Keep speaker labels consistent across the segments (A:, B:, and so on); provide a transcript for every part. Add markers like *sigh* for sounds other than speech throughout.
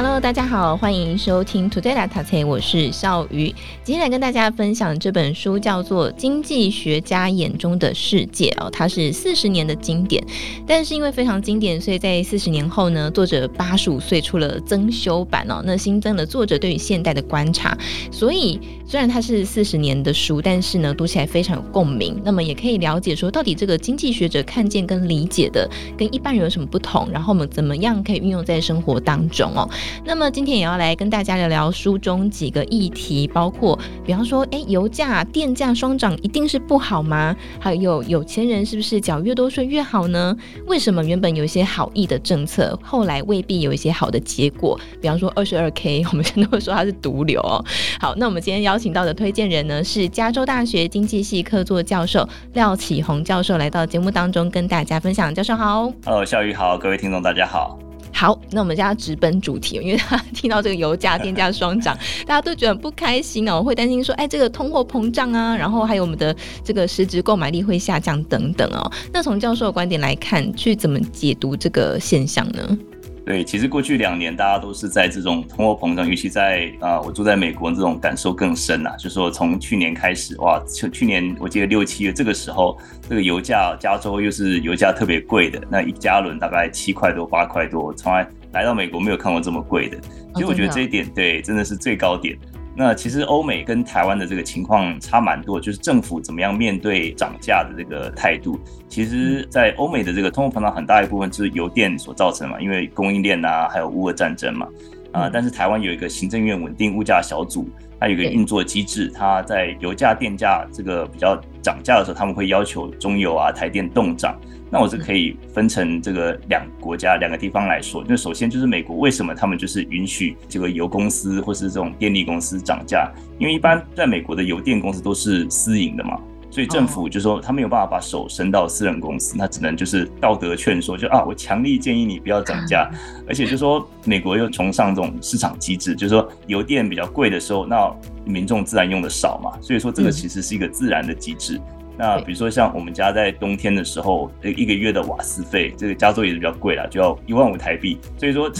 A: Hello，大家好，欢迎收听 Today 来读册，我是笑鱼。今天来跟大家分享这本书叫做《经济学家眼中的世界》哦，它是四十年的经典，但是因为非常经典，所以在四十年后呢，作者八十五岁出了增修版哦。那新增了作者对于现代的观察，所以虽然它是四十年的书，但是呢，读起来非常有共鸣。那么也可以了解说，到底这个经济学者看见跟理解的跟一般人有什么不同，然后我们怎么样可以运用在生活当中哦。那么今天也要来跟大家聊聊书中几个议题，包括比方说，哎，油价、电价双涨一定是不好吗？还有有钱人是不是缴越多税越好呢？为什么原本有一些好意的政策，后来未必有一些好的结果？比方说二十二 K，*laughs* 我们现在都会说它是毒瘤哦。好，那我们今天邀请到的推荐人呢，是加州大学经济系客座教授廖启宏教授，来到节目当中跟大家分享。教授好
B: ，Hello，笑鱼好，各位听众大家好。
A: 好，那我们现在直奔主题，因为他听到这个油价、电价 *laughs* 双涨，大家都觉得很不开心哦，会担心说，哎，这个通货膨胀啊，然后还有我们的这个实质购买力会下降等等哦。那从教授的观点来看，去怎么解读这个现象呢？
B: 对，其实过去两年，大家都是在这种通货膨胀，尤其在啊、呃，我住在美国，这种感受更深呐、啊。就是说从去年开始，哇，去去年我记得六七月这个时候，这个油价，加州又是油价特别贵的，那一加仑大概七块多、八块多，从来来到美国没有看过这么贵的。其实我觉得这一点，哦、对，真的是最高点。那其实欧美跟台湾的这个情况差蛮多，就是政府怎么样面对涨价的这个态度。其实，在欧美的这个通货膨胀很大一部分就是油电所造成嘛，因为供应链啊，还有乌俄战争嘛。啊，但是台湾有一个行政院稳定物价小组，它有一个运作机制，它在油价、电价这个比较涨价的时候，他们会要求中油啊、台电动涨。那我是可以分成这个两个国家两个地方来说，那首先就是美国，为什么他们就是允许这个油公司或是这种电力公司涨价？因为一般在美国的油电公司都是私营的嘛，所以政府就说他没有办法把手伸到私人公司，那只能就是道德劝说，就啊，我强力建议你不要涨价，*laughs* 而且就说美国又崇尚这种市场机制，就是说油电比较贵的时候，那民众自然用的少嘛，所以说这个其实是一个自然的机制。那比如说像我们家在冬天的时候，一个月的瓦斯费，这个加州也是比较贵啦，就要一万五台币。所以说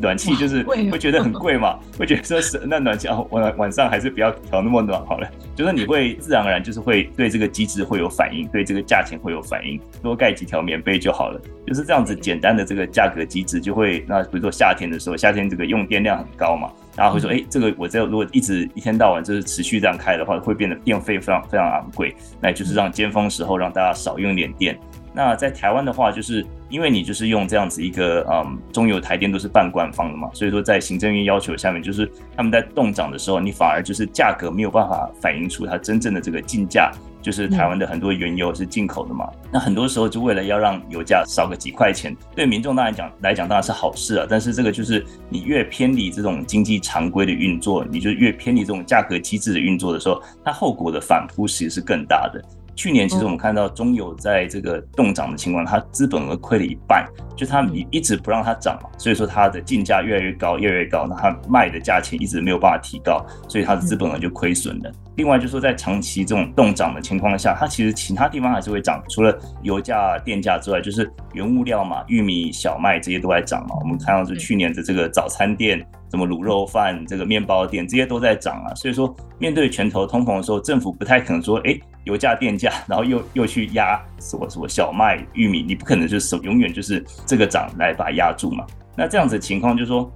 B: 暖气就是会觉得很贵嘛，*laughs* 会觉得说是那暖气啊晚晚上还是不要调那么暖好了。就是你会自然而然就是会对这个机制会有反应，对这个价钱会有反应，多盖几条棉被就好了。就是这样子简单的这个价格机制就会，那比如说夏天的时候，夏天这个用电量很高嘛。然后会说，哎、欸，这个我这如果一直一天到晚就是持续这样开的话，会变得电费非常非常昂贵。那就是让尖峰时候让大家少用点电。那在台湾的话，就是因为你就是用这样子一个，嗯，中油台电都是半官方的嘛，所以说在行政院要求下面，就是他们在动涨的时候，你反而就是价格没有办法反映出它真正的这个进价。就是台湾的很多原油是进口的嘛，那很多时候就为了要让油价少个几块钱，对民众当然讲来讲当然是好事啊，但是这个就是你越偏离这种经济常规的运作，你就越偏离这种价格机制的运作的时候，它后果的反扑其实是更大的。去年其实我们看到中油在这个冻涨的情况，它资本额亏了一半，就它一一直不让它涨嘛，所以说它的进价越来越高，越来越高，那它卖的价钱一直没有办法提高，所以它的资本额就亏损了。另外就是说在长期这种冻涨的情况下，它其实其他地方还是会涨，除了油价、电价之外，就是原物料嘛，玉米、小麦这些都在涨嘛。我们看到是去年的这个早餐店，什么卤肉饭、这个面包店这些都在涨啊。所以说面对全球通膨的时候，政府不太可能说，哎，油价、电价，*laughs* 然后又又去压什么什么小麦、玉米，你不可能就是永远就是这个涨来把它压住嘛。那这样子情况就是说。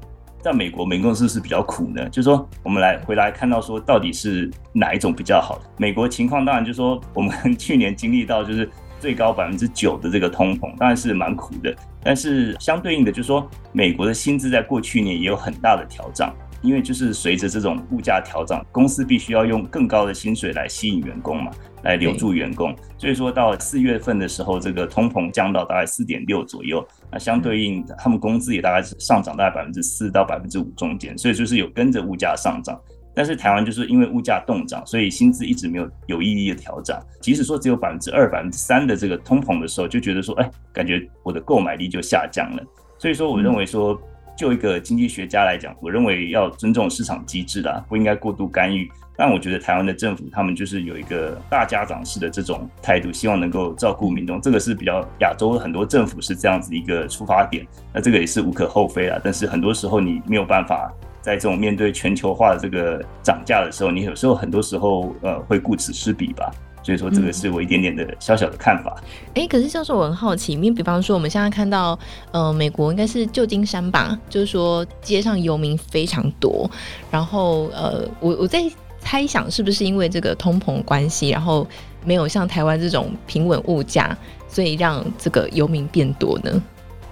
B: 在美国，民众是不是比较苦呢？就是说，我们来回来看到说，到底是哪一种比较好？美国情况当然就是说，我们去年经历到就是最高百分之九的这个通膨，当然是蛮苦的。但是相对应的，就是说，美国的薪资在过去年也有很大的调整。因为就是随着这种物价调整，公司必须要用更高的薪水来吸引员工嘛，来留住员工。所以说到四月份的时候，这个通膨降到大概四点六左右，那相对应他们工资也大概是上涨大概百分之四到百分之五中间，所以就是有跟着物价上涨。但是台湾就是因为物价动涨，所以薪资一直没有有意义的调涨。即使说只有百分之二、百分之三的这个通膨的时候，就觉得说，哎，感觉我的购买力就下降了。所以说，我认为说。就一个经济学家来讲，我认为要尊重市场机制啦，不应该过度干预。但我觉得台湾的政府他们就是有一个大家长式的这种态度，希望能够照顾民众，这个是比较亚洲很多政府是这样子一个出发点。那这个也是无可厚非啦。但是很多时候你没有办法在这种面对全球化的这个涨价的时候，你有时候很多时候呃会顾此失彼吧。所以说，这个是我一点点的小小的看法。
A: 哎、嗯，可是教授，我很好奇，因为比方说，我们现在看到，呃，美国应该是旧金山吧，就是说街上游民非常多，然后呃，我我在猜想，是不是因为这个通膨关系，然后没有像台湾这种平稳物价，所以让这个游民变多呢？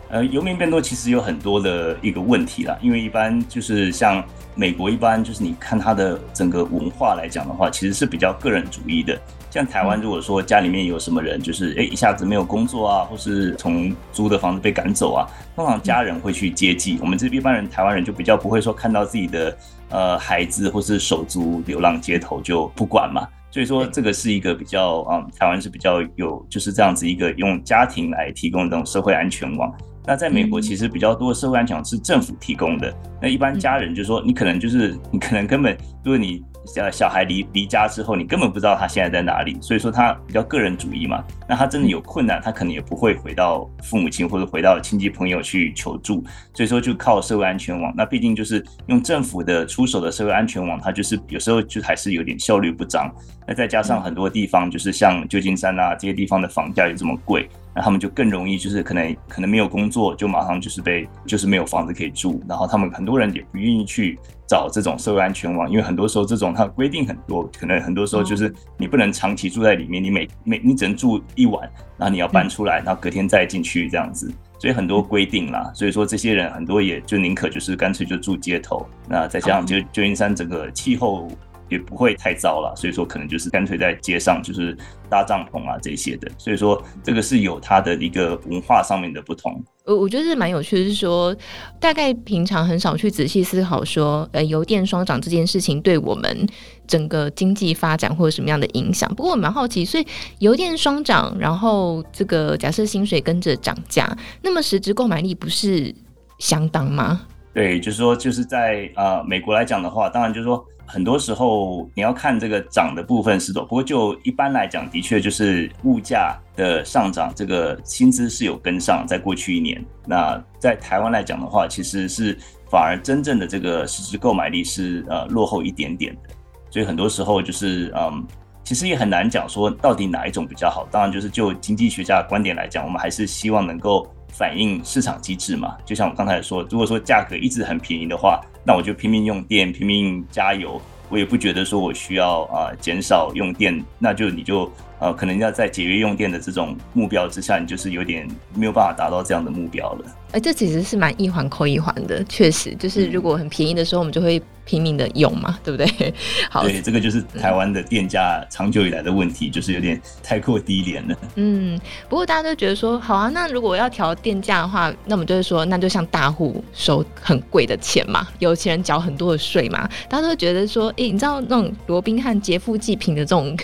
B: 呃，游民变多其实有很多的一个问题啦，因为一般就是像美国，一般就是你看它的整个文化来讲的话，其实是比较个人主义的。像台湾，如果说家里面有什么人，就是哎一下子没有工作啊，或是从租的房子被赶走啊，通常家人会去接济。我们这一般人台湾人就比较不会说看到自己的呃孩子或是手足流浪街头就不管嘛。所以说这个是一个比较啊、嗯，台湾是比较有就是这样子一个用家庭来提供这种社会安全网。那在美国其实比较多的社会安全网是政府提供的。那一般家人就说你可能就是你可能根本如果你。小小孩离离家之后，你根本不知道他现在在哪里，所以说他比较个人主义嘛。那他真的有困难，他可能也不会回到父母亲或者回到亲戚朋友去求助，所以说就靠社会安全网。那毕竟就是用政府的出手的社会安全网，它就是有时候就还是有点效率不彰。那再加上很多地方就是像旧金山啊这些地方的房价又这么贵。那他们就更容易，就是可能可能没有工作，就马上就是被就是没有房子可以住，然后他们很多人也不愿意去找这种社会安全网，因为很多时候这种它规定很多，可能很多时候就是你不能长期住在里面，你每每你只能住一晚，然后你要搬出来，然后隔天再进去这样子，所以很多规定啦，所以说这些人很多也就宁可就是干脆就住街头，那再加上就旧金山整个气候。也不会太糟了，所以说可能就是干脆在街上就是搭帐篷啊这些的，所以说这个是有它的一个文化上面的不同。
A: 我我觉得是蛮有趣的，是说大概平常很少去仔细思考说，呃，油电双涨这件事情对我们整个经济发展或者什么样的影响。不过我蛮好奇，所以油电双涨，然后这个假设薪水跟着涨价，那么实质购买力不是相当吗？
B: 对，就是说就是在呃美国来讲的话，当然就是说。很多时候你要看这个涨的部分是多，不过就一般来讲，的确就是物价的上涨，这个薪资是有跟上。在过去一年，那在台湾来讲的话，其实是反而真正的这个实质购买力是呃落后一点点的。所以很多时候就是嗯，其实也很难讲说到底哪一种比较好。当然就是就经济学家的观点来讲，我们还是希望能够反映市场机制嘛。就像我刚才说，如果说价格一直很便宜的话。那我就拼命用电，拼命加油，我也不觉得说我需要啊减少用电，那就你就呃可能要在节约用电的这种目标之下，你就是有点没有办法达到这样的目标了。
A: 哎、欸，这其实是蛮一环扣一环的，确实就是如果很便宜的时候，我们就会。拼命的用嘛，对不对？*laughs* 好，
B: 对，这个就是台湾的电价长久以来的问题，嗯、就是有点太过低廉了。
A: 嗯，不过大家都觉得说，好啊，那如果要调电价的话，那我们就是说，那就像大户收很贵的钱嘛，有钱人缴很多的税嘛，大家都觉得说，哎、欸，你知道那种罗宾汉劫富济贫的这种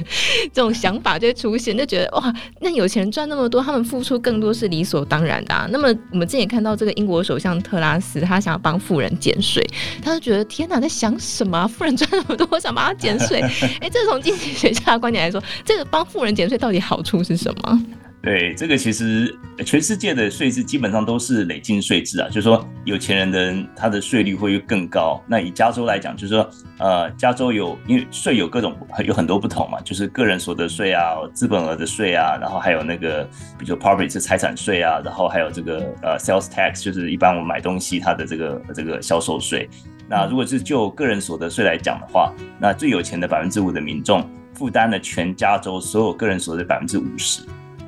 A: *laughs* 这种想法就会出现，就觉得哇，那有钱人赚那么多，他们付出更多是理所当然的啊。那么我们之前也看到这个英国首相特拉斯，他想要帮富人减税，他就觉得。天哪，在想什么？*laughs* 富人赚那么多，我想帮他减税。*laughs* 哎，这从经济学家的观点来说，这个帮富人减税到底好处是什么？
B: 对，这个其实全世界的税制基本上都是累进税制啊，就是说有钱人的人他的税率会更高。那以加州来讲，就是说呃，加州有因为税有各种有很多不同嘛，就是个人所得税啊、资本额的税啊，然后还有那个比如 property 是财产税啊，然后还有这个呃 sales tax 就是一般我们买东西它的这个这个销售税。那如果是就个人所得税来讲的话，那最有钱的百分之五的民众负担了全加州所有个人所得百分之五十，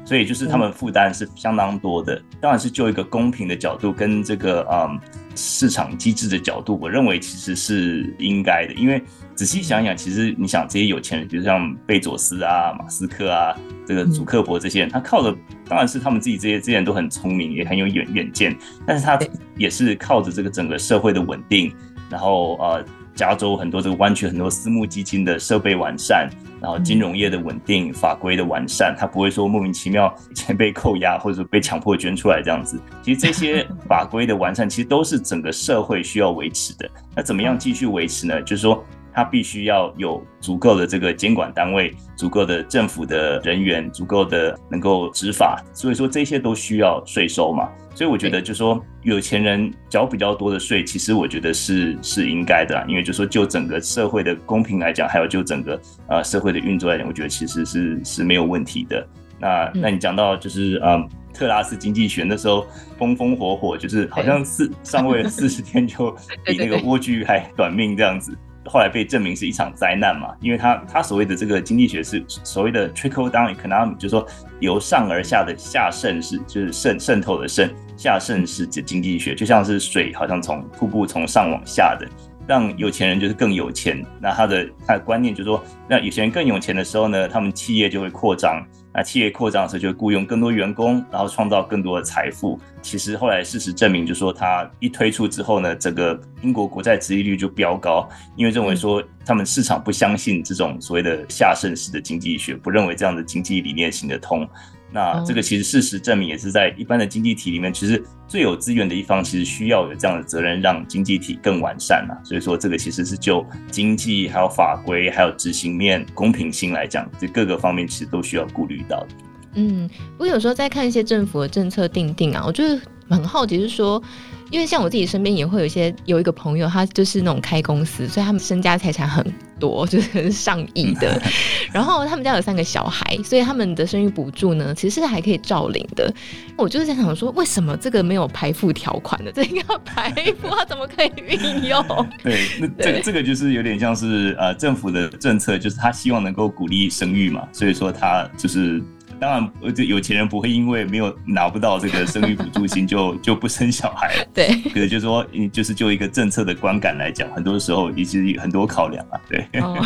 B: 所以就是他们负担是相当多的。当然是就一个公平的角度跟这个嗯市场机制的角度，我认为其实是应该的。因为仔细想想，其实你想这些有钱人，比如像贝佐斯啊、马斯克啊、这个祖克伯这些人，他靠的当然是他们自己这些这些人都很聪明，也很有远远见，但是他也是靠着这个整个社会的稳定。然后呃，加州很多这个湾区很多私募基金的设备完善，然后金融业的稳定、法规的完善，它不会说莫名其妙钱被扣押或者被强迫捐出来这样子。其实这些法规的完善，其实都是整个社会需要维持的。那怎么样继续维持呢？就是说。它必须要有足够的这个监管单位，足够的政府的人员，足够的能够执法，所以说这些都需要税收嘛。所以我觉得，就说有钱人缴比较多的税，其实我觉得是是应该的啦，因为就说就整个社会的公平来讲，还有就整个呃社会的运作来讲，我觉得其实是是没有问题的。那那你讲到就是嗯，特拉斯经济学那时候风风火火，就是好像是上位了四十天就 *laughs* 比那个蜗居还短命这样子。后来被证明是一场灾难嘛，因为他他所谓的这个经济学是所谓的 trickle down economy，就是说由上而下的下渗式，就是渗渗透的渗下渗式的经济学，就像是水好像从瀑布从上往下的，让有钱人就是更有钱。那他的他的观念就是说，让有钱人更有钱的时候呢，他们企业就会扩张。那企业扩张的时候，就会雇佣更多员工，然后创造更多的财富。其实后来事实证明，就是说他一推出之后呢，整个英国国债殖利率就飙高，因为认为说他们市场不相信这种所谓的下渗式的经济学，不认为这样的经济理念行得通。那这个其实事实证明，也是在一般的经济体里面，其实最有资源的一方，其实需要有这样的责任，让经济体更完善啊。所以说，这个其实是就经济、还有法规、还有执行面、公平性来讲，这各个方面其实都需要顾虑到的。
A: 嗯，我有时候在看一些政府的政策定定啊，我就是很好奇，是说。因为像我自己身边也会有一些有一个朋友，他就是那种开公司，所以他们身家财产很多，就是上亿的。*laughs* 然后他们家有三个小孩，所以他们的生育补助呢，其实是还可以照领的。我就是在想说，为什么这个没有排富条款的？这应该要排富，他怎么可以运用？
B: 对，那这个这个就是有点像是呃政府的政策，就是他希望能够鼓励生育嘛，所以说他就是。当然，这有钱人不会因为没有拿不到这个生育补助金 *laughs* 就就不生小孩了。
A: 对，
B: 可是就是说，就是就一个政策的观感来讲，很多时候其实很多考量啊。对，哦、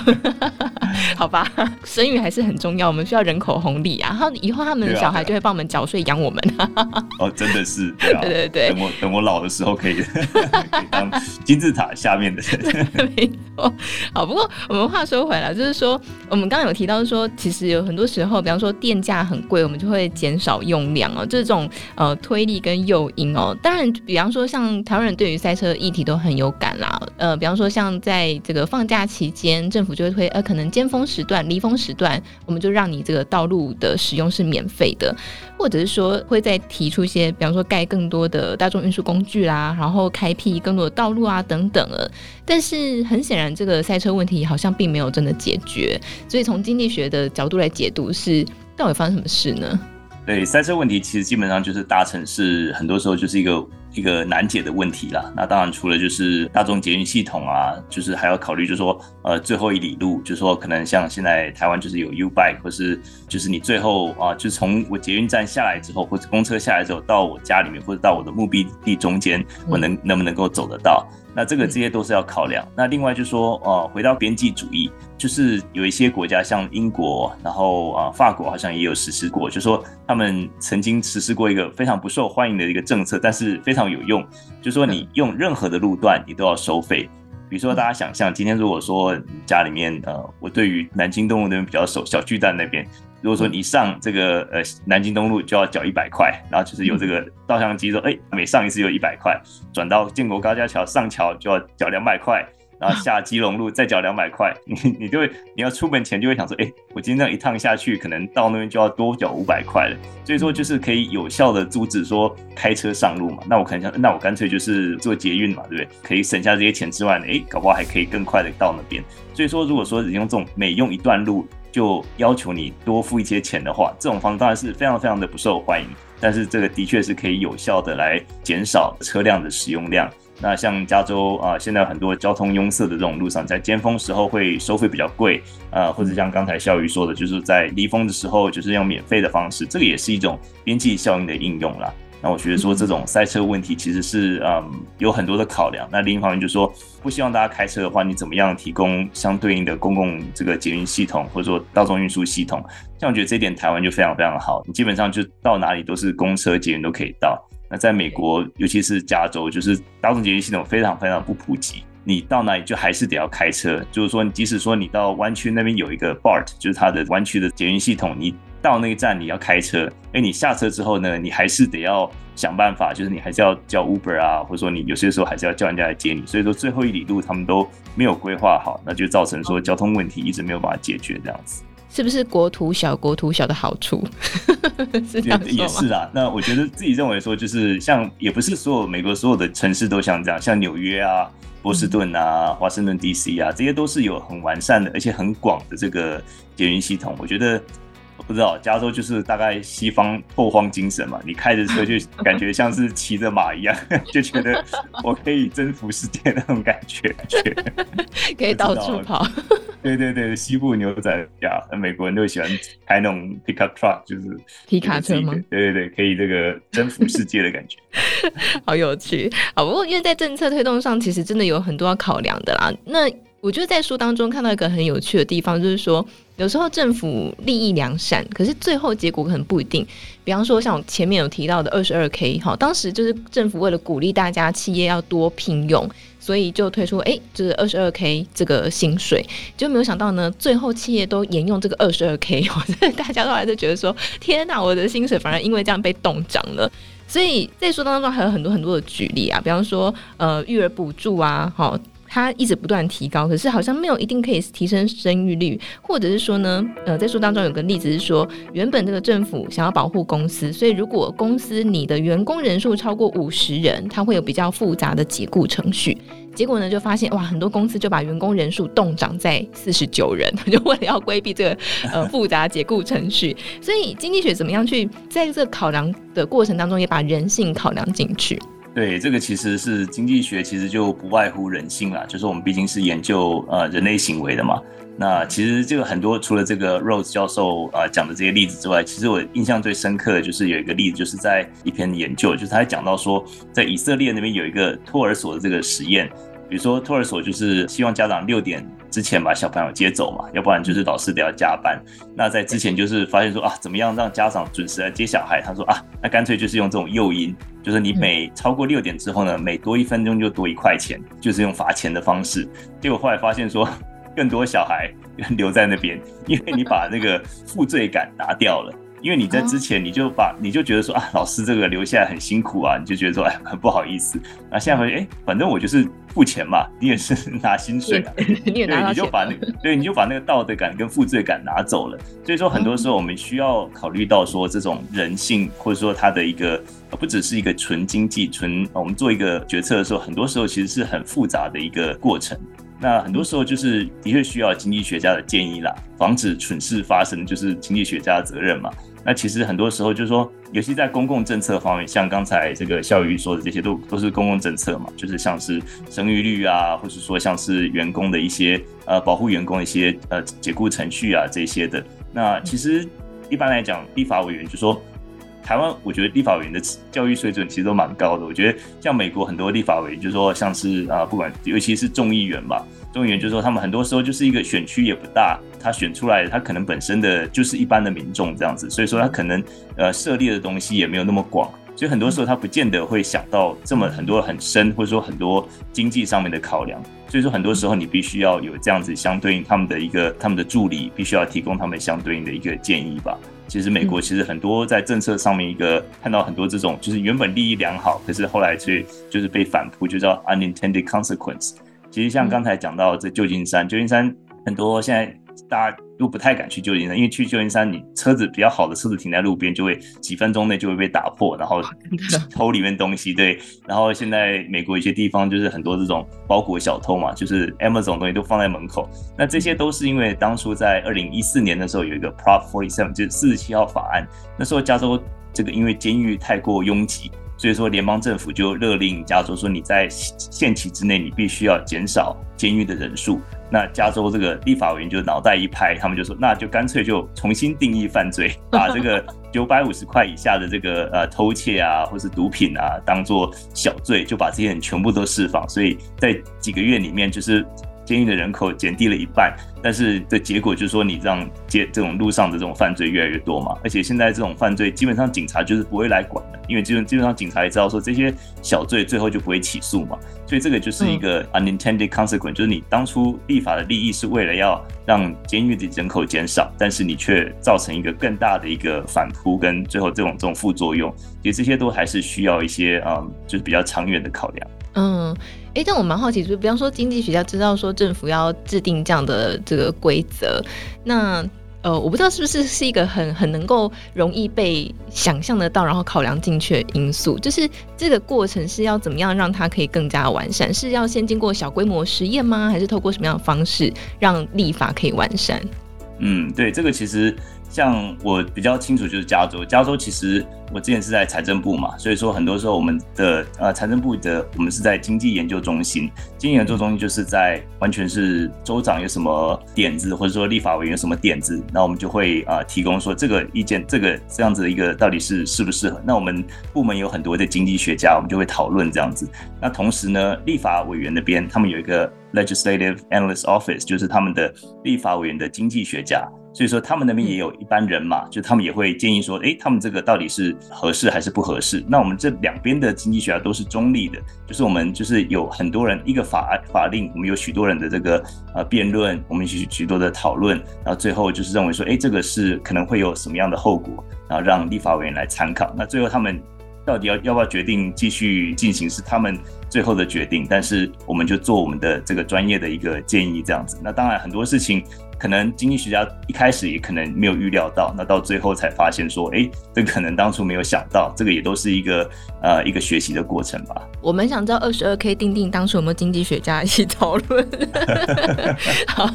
B: *laughs*
A: 好吧，生育还是很重要，我们需要人口红利啊。然后以后他们的小孩就会帮我们缴税养我们。
B: 哦，真的是，对啊，*laughs*
A: 对对对。
B: 等我等我老的时候可以，当金字塔下面的人。
A: 没错。好，不过我们话说回来，就是说我们刚刚有提到说，其实有很多时候，比方说电很贵，我们就会减少用量哦。这种呃推力跟诱因哦，当然，比方说像台湾人对于赛车议题都很有感啦。呃，比方说像在这个放假期间，政府就会推呃可能尖峰时段、离峰时段，我们就让你这个道路的使用是免费的，或者是说会再提出一些，比方说盖更多的大众运输工具啦，然后开辟更多的道路啊等等了。但是很显然，这个赛车问题好像并没有真的解决，所以从经济学的角度来解读是。到底发生什么事呢？
B: 对，塞车问题其实基本上就是大城市很多时候就是一个一个难解的问题啦。那当然除了就是大众捷运系统啊，就是还要考虑就是说呃最后一里路，就是说可能像现在台湾就是有 U Bike，或是就是你最后啊，就是从我捷运站下来之后，或者公车下来之后到我家里面，或者到我的目的地中间，我能能不能够走得到？那这个这些都是要考量。那另外就是说，呃，回到边际主义，就是有一些国家像英国，然后啊、呃，法国好像也有实施过，就是说他们曾经实施过一个非常不受欢迎的一个政策，但是非常有用，就是说你用任何的路段你都要收费。比如说大家想象，今天如果说家里面呃，我对于南京动物那边比较熟，小巨蛋那边。如果说你上这个呃南京东路就要缴一百块，然后就是有这个照相机说，哎，每上一次就一百块，转到建国高架桥上桥就要缴两百块，然后下基隆路再缴两百块，你你就会你要出门前就会想说，哎，我今天这样一趟下去，可能到那边就要多缴五百块了。所以说就是可以有效的阻止说开车上路嘛。那我可能想，那我干脆就是做捷运嘛，对不对？可以省下这些钱之外，哎，搞不好还可以更快的到那边。所以说，如果说你用这种每用一段路，就要求你多付一些钱的话，这种方式当然是非常非常的不受欢迎。但是这个的确是可以有效的来减少车辆的使用量。那像加州啊，现在很多交通拥塞的这种路上，在尖峰时候会收费比较贵，呃，或者像刚才孝瑜说的，就是在离峰的时候就是用免费的方式，这个也是一种边际效应的应用啦。那我觉得说这种赛车问题其实是嗯有很多的考量。那另一方面就是说，不希望大家开车的话，你怎么样提供相对应的公共这个捷运系统，或者说大众运输系统？像我觉得这一点台湾就非常非常好，你基本上就到哪里都是公车捷运都可以到。那在美国，尤其是加州，就是大众捷运系统非常非常不普及。你到哪里就还是得要开车。就是说，即使说你到湾区那边有一个 BART，就是它的湾区的捷运系统，你到那个站你要开车，哎，你下车之后呢，你还是得要想办法，就是你还是要叫 Uber 啊，或者说你有些时候还是要叫人家来接你。所以说最后一里路他们都没有规划好，那就造成说交通问题一直没有办法解决这样子。
A: 是不是国土小国土小的好处？是这样，
B: 也是啊。那我觉得自己认为说，就是像也不是所有美国所有的城市都像这样，像纽约啊、波士顿啊、华盛顿 DC 啊，这些都是有很完善的而且很广的这个捷运系统。我觉得。不知道，加州就是大概西方拓荒精神嘛，你开着车就感觉像是骑着马一样，*laughs* 就觉得我可以征服世界那种感觉，*laughs*
A: 可以到处跑。
B: 对对对，西部牛仔呀，美国人都喜欢开那种 pickup truck，就是
A: 皮卡车吗？
B: 对对对，可以这个征服世界的感觉，*laughs*
A: 好有趣。好，不过因为在政策推动上，其实真的有很多要考量的啦。那我觉得在书当中看到一个很有趣的地方，就是说。有时候政府利益良善，可是最后结果可能不一定。比方说，像我前面有提到的二十二 K，哈，当时就是政府为了鼓励大家企业要多聘用，所以就推出哎、就是二十二 K 这个薪水，就没有想到呢，最后企业都沿用这个二十二 K，大家都还是觉得说，天哪，我的薪水反而因为这样被冻涨了。所以在书当中还有很多很多的举例啊，比方说呃育儿补助啊，哈。它一直不断提高，可是好像没有一定可以提升生育率，或者是说呢，呃，在书当中有个例子是说，原本这个政府想要保护公司，所以如果公司你的员工人数超过五十人，它会有比较复杂的解雇程序。结果呢，就发现哇，很多公司就把员工人数冻涨在四十九人，就为了要规避这个呃复杂解雇程序。所以经济学怎么样去在这个考量的过程当中，也把人性考量进去。
B: 对，这个其实是经济学，其实就不外乎人性啦，就是我们毕竟是研究呃人类行为的嘛。那其实这个很多除了这个 Rose 教授啊、讲的这些例子之外，其实我印象最深刻的就是有一个例子，就是在一篇研究，就是他还讲到说，在以色列那边有一个托儿所的这个实验。比如说托儿所就是希望家长六点之前把小朋友接走嘛，要不然就是老师得要加班。那在之前就是发现说啊，怎么样让家长准时来接小孩？他说啊，那干脆就是用这种诱因，就是你每超过六点之后呢，每多一分钟就多一块钱，就是用罚钱的方式。结果后来发现说，*laughs* 更多小孩留在那边，因为你把那个负罪感拿掉了。因为你在之前你就把你就觉得说啊，老师这个留下来很辛苦啊，你就觉得说哎，很不好意思。那现在回去哎，反正我就是付钱嘛，你也是拿薪水啊，*laughs*
A: 你也拿钱，
B: 对，你就把那个对，你就把那个道德感跟负罪感拿走了。所以说很多时候我们需要考虑到说这种人性，或者说它的一个不只是一个纯经济纯，我们做一个决策的时候，很多时候其实是很复杂的一个过程。那很多时候就是的确需要经济学家的建议啦，防止蠢事发生就是经济学家的责任嘛。那其实很多时候就是说，尤其在公共政策方面，像刚才这个孝瑜说的这些都，都是公共政策嘛，就是像是生育率啊，或是说像是员工的一些呃保护员工一些呃解雇程序啊这些的。那其实一般来讲，立法委员就说，台湾我觉得立法委员的教育水准其实都蛮高的。我觉得像美国很多立法委员就是说，像是啊不管尤其是众议员吧。众议员就是说，他们很多时候就是一个选区也不大，他选出来的他可能本身的就是一般的民众这样子，所以说他可能呃涉猎的东西也没有那么广，所以很多时候他不见得会想到这么很多很深，或者说很多经济上面的考量。所以说很多时候你必须要有这样子相对应他们的一个他们的助理，必须要提供他们相对应的一个建议吧。其实美国其实很多在政策上面一个看到很多这种就是原本利益良好，可是后来却就是被反扑，就叫 unintended consequence。其实像刚才讲到这旧金山，旧金山很多现在大家都不太敢去旧金山，因为去旧金山你车子比较好的车子停在路边，就会几分钟内就会被打破，然后偷里面东西。对，然后现在美国一些地方就是很多这种包裹小偷嘛，就是 Amazon 东西都放在门口。那这些都是因为当初在二零一四年的时候有一个 Prop 47，就是四十七号法案，那时候加州这个因为监狱太过拥挤。所以说，联邦政府就勒令加州说，你在限期之内，你必须要减少监狱的人数。那加州这个立法委员就脑袋一拍，他们就说，那就干脆就重新定义犯罪，*laughs* 把这个九百五十块以下的这个呃偷窃啊，或是毒品啊，当做小罪，就把这些人全部都释放。所以在几个月里面，就是。监狱的人口减低了一半，但是的结果就是说，你让街这种路上的这种犯罪越来越多嘛。而且现在这种犯罪基本上警察就是不会来管的，因为基本基本上警察也知道说这些小罪最后就不会起诉嘛。所以这个就是一个 unintended consequence，就是你当初立法的利益是为了要让监狱的人口减少，但是你却造成一个更大的一个反扑跟最后这种这种副作用。其实这些都还是需要一些嗯，就是比较长远的考量。
A: 嗯，哎、但我蛮好奇，就是比方说经济学家知道说政府要制定这样的这个规则，那呃，我不知道是不是是一个很很能够容易被想象得到，然后考量进去的因素，就是这个过程是要怎么样让它可以更加完善？是要先经过小规模实验吗？还是透过什么样的方式让立法可以完善？
B: 嗯，对，这个其实。像我比较清楚就是加州，加州其实我之前是在财政部嘛，所以说很多时候我们的呃财政部的我们是在经济研究中心，经济研究中心就是在完全是州长有什么点子，或者说立法委员有什么点子，那我们就会啊、呃、提供说这个意见，这个这样子的一个到底是适不适合？那我们部门有很多的经济学家，我们就会讨论这样子。那同时呢，立法委员那边他们有一个 Legislative Analyst Office，就是他们的立法委员的经济学家。所以说，他们那边也有一般人嘛，就他们也会建议说，诶，他们这个到底是合适还是不合适？那我们这两边的经济学家都是中立的，就是我们就是有很多人一个法法令，我们有许多人的这个呃辩论，我们许许多的讨论，然后最后就是认为说，诶，这个是可能会有什么样的后果，然后让立法委员来参考。那最后他们到底要要不要决定继续进行，是他们最后的决定，但是我们就做我们的这个专业的一个建议这样子。那当然很多事情。可能经济学家一开始也可能没有预料到，那到最后才发现说，哎，这可能当初没有想到，这个也都是一个呃一个学习的过程吧。
A: 我们想知道二十二 K 定定当初有没有经济学家一起讨论？*laughs* 好，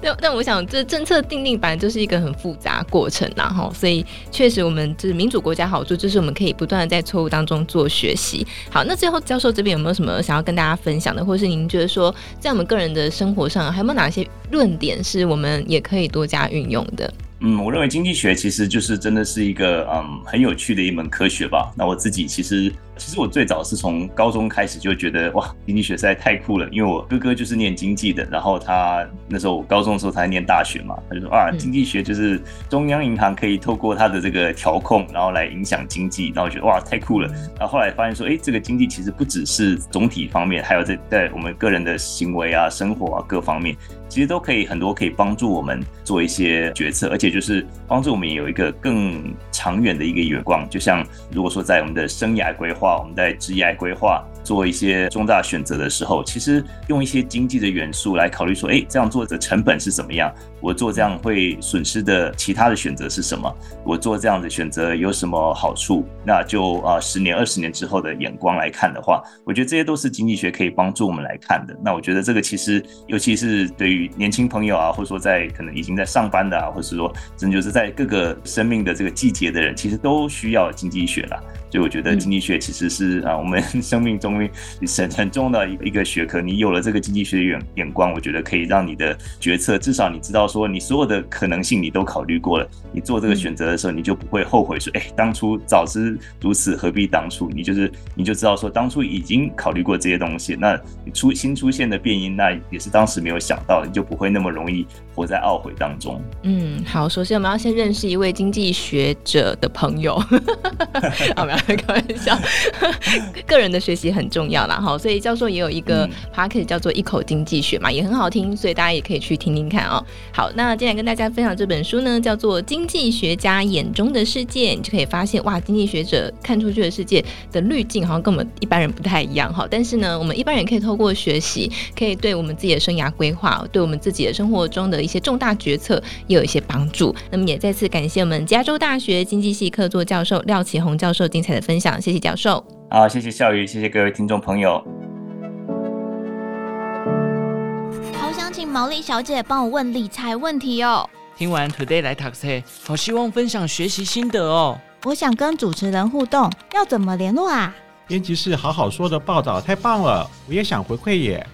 A: 但但我想这政策定定本来就是一个很复杂过程然后，所以确实我们就是民主国家好处就是我们可以不断的在错误当中做学习。好，那最后教授这边有没有什么想要跟大家分享的，或是您觉得说在我们个人的生活上还有没有哪些论点是？我们也可以多加运用的。
B: 嗯，我认为经济学其实就是真的是一个嗯很有趣的一门科学吧。那我自己其实。其实我最早是从高中开始就觉得哇，经济学实在太酷了，因为我哥哥就是念经济的，然后他那时候我高中的时候他在念大学嘛，他就说啊，经济学就是中央银行可以透过它的这个调控，然后来影响经济，然后我觉得哇，太酷了。然后后来发现说，哎，这个经济其实不只是总体方面，还有在在我们个人的行为啊、生活啊各方面，其实都可以很多可以帮助我们做一些决策，而且就是帮助我们有一个更长远的一个眼光。就像如果说在我们的生涯规划。我们在职业规划做一些重大选择的时候，其实用一些经济的元素来考虑，说，哎，这样做的成本是怎么样？我做这样会损失的其他的选择是什么？我做这样的选择有什么好处？那就啊，十年、二十年之后的眼光来看的话，我觉得这些都是经济学可以帮助我们来看的。那我觉得这个其实，尤其是对于年轻朋友啊，或者说在可能已经在上班的啊，或者是说真就是在各个生命的这个季节的人，其实都需要经济学了。所以我觉得经济学其实是啊，我们 *laughs* 生命中很很重要的一个学科。你有了这个经济学的眼眼光，我觉得可以让你的决策，至少你知道说你所有的可能性你都考虑过了。你做这个选择的时候，你就不会后悔说，哎，当初早知如此，何必当初？你就是你就知道说，当初已经考虑过这些东西。那你出新出现的变因，那也是当时没有想到的，你就不会那么容易活在懊悔当中。
A: 嗯，好，首先我们要先认识一位经济学者的朋友。*laughs* *laughs* 好，*laughs* 开玩笑，*laughs* 个人的学习很重要啦。哈，所以教授也有一个 podcast 叫做《一口经济学》嘛，也很好听，所以大家也可以去听听看哦。好，那今天跟大家分享这本书呢，叫做《经济学家眼中的世界》，你就可以发现哇，经济学者看出去的世界的滤镜好像跟我们一般人不太一样哈。但是呢，我们一般人可以透过学习，可以对我们自己的生涯规划，对我们自己的生活中的一些重大决策也有一些帮助。那么也再次感谢我们加州大学经济系客座教授廖启宏教授精彩的分享，谢谢教授。
B: 好，谢谢孝瑜，谢谢各位听众朋友。
C: 好想请毛利小姐帮我问理财问题哦。
D: 听完 Today 来 Taxi，，好希望分享学习心得哦。
C: 我想跟主持人互动，要怎么联络啊？
E: 编辑室好好说的报道太棒了，我也想回馈耶。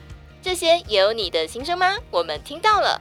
A: 这些也有你的心声吗？我们听到了。